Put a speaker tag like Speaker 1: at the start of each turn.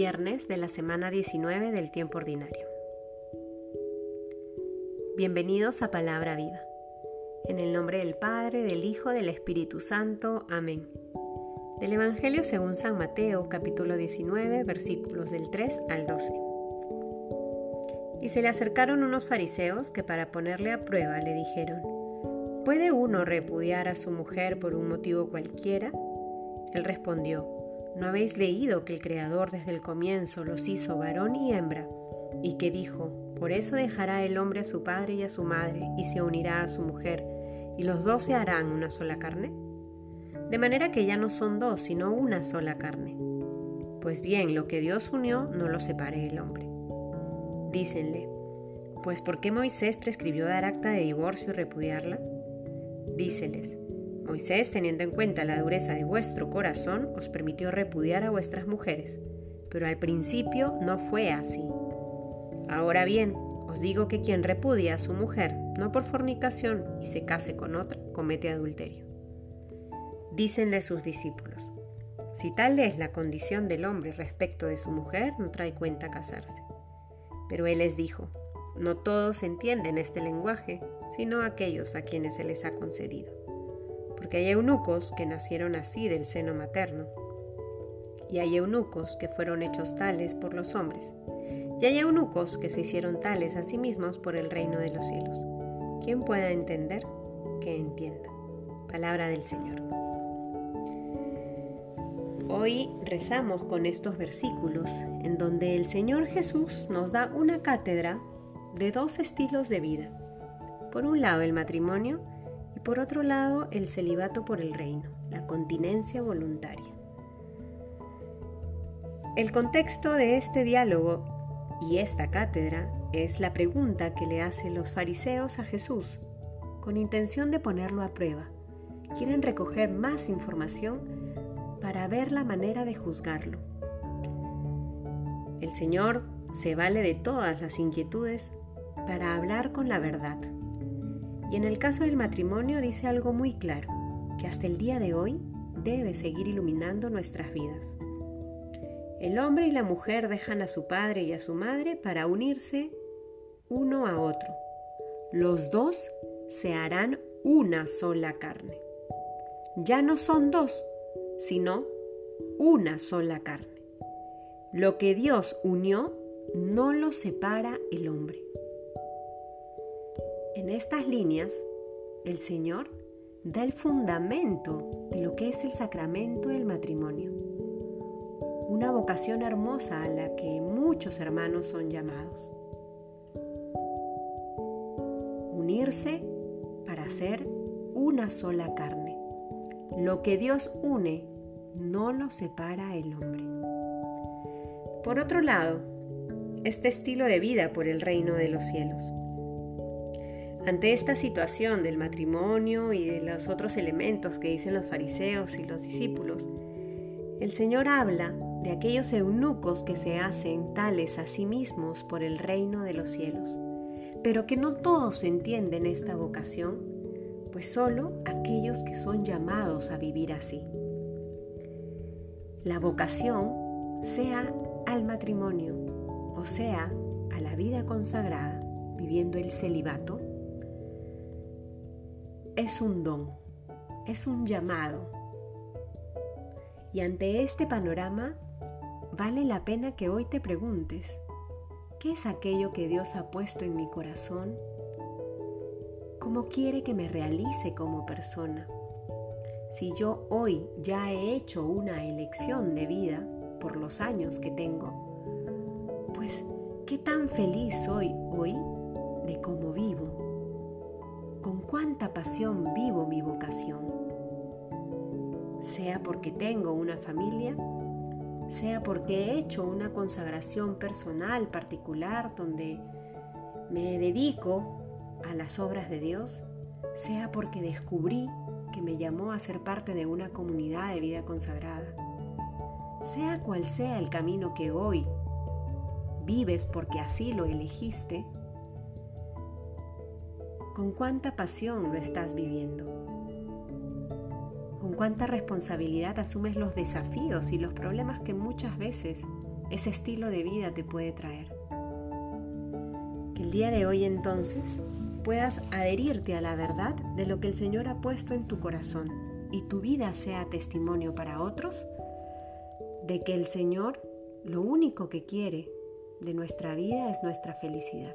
Speaker 1: viernes de la semana 19 del tiempo ordinario. Bienvenidos a Palabra Viva. En el nombre del Padre, del Hijo, del Espíritu Santo. Amén. Del Evangelio según San Mateo, capítulo 19, versículos del 3 al 12. Y se le acercaron unos fariseos que para ponerle a prueba le dijeron, ¿puede uno repudiar a su mujer por un motivo cualquiera? Él respondió, ¿No habéis leído que el Creador desde el comienzo los hizo varón y hembra? Y que dijo, por eso dejará el hombre a su padre y a su madre, y se unirá a su mujer, y los dos se harán una sola carne? De manera que ya no son dos, sino una sola carne. Pues bien, lo que Dios unió, no lo separe el hombre. Dícenle, pues ¿por qué Moisés prescribió dar acta de divorcio y repudiarla? Díceles, Moisés, teniendo en cuenta la dureza de vuestro corazón, os permitió repudiar a vuestras mujeres, pero al principio no fue así. Ahora bien, os digo que quien repudia a su mujer, no por fornicación, y se case con otra, comete adulterio. Dícenle sus discípulos, si tal es la condición del hombre respecto de su mujer, no trae cuenta casarse. Pero él les dijo, no todos entienden este lenguaje, sino aquellos a quienes se les ha concedido porque hay eunucos que nacieron así del seno materno, y hay eunucos que fueron hechos tales por los hombres, y hay eunucos que se hicieron tales a sí mismos por el reino de los cielos. Quien pueda entender, que entienda. Palabra del Señor. Hoy rezamos con estos versículos en donde el Señor Jesús nos da una cátedra de dos estilos de vida. Por un lado el matrimonio por otro lado el celibato por el reino, la continencia voluntaria. El contexto de este diálogo y esta cátedra es la pregunta que le hacen los fariseos a Jesús, con intención de ponerlo a prueba. Quieren recoger más información para ver la manera de juzgarlo. El Señor se vale de todas las inquietudes para hablar con la verdad. Y en el caso del matrimonio dice algo muy claro, que hasta el día de hoy debe seguir iluminando nuestras vidas. El hombre y la mujer dejan a su padre y a su madre para unirse uno a otro. Los dos se harán una sola carne. Ya no son dos, sino una sola carne. Lo que Dios unió no lo separa el hombre. En estas líneas, el Señor da el fundamento de lo que es el sacramento del matrimonio. Una vocación hermosa a la que muchos hermanos son llamados. Unirse para ser una sola carne. Lo que Dios une no lo separa el hombre. Por otro lado, este estilo de vida por el reino de los cielos. Ante esta situación del matrimonio y de los otros elementos que dicen los fariseos y los discípulos, el Señor habla de aquellos eunucos que se hacen tales a sí mismos por el reino de los cielos, pero que no todos entienden esta vocación, pues solo aquellos que son llamados a vivir así. La vocación sea al matrimonio, o sea, a la vida consagrada, viviendo el celibato, es un don, es un llamado. Y ante este panorama, vale la pena que hoy te preguntes, ¿qué es aquello que Dios ha puesto en mi corazón? ¿Cómo quiere que me realice como persona? Si yo hoy ya he hecho una elección de vida por los años que tengo, pues ¿qué tan feliz soy hoy de cómo vivo? Con cuánta pasión vivo mi vocación. Sea porque tengo una familia, sea porque he hecho una consagración personal particular donde me dedico a las obras de Dios, sea porque descubrí que me llamó a ser parte de una comunidad de vida consagrada. Sea cual sea el camino que hoy vives porque así lo elegiste, con cuánta pasión lo estás viviendo. Con cuánta responsabilidad asumes los desafíos y los problemas que muchas veces ese estilo de vida te puede traer. Que el día de hoy entonces puedas adherirte a la verdad de lo que el Señor ha puesto en tu corazón y tu vida sea testimonio para otros de que el Señor lo único que quiere de nuestra vida es nuestra felicidad.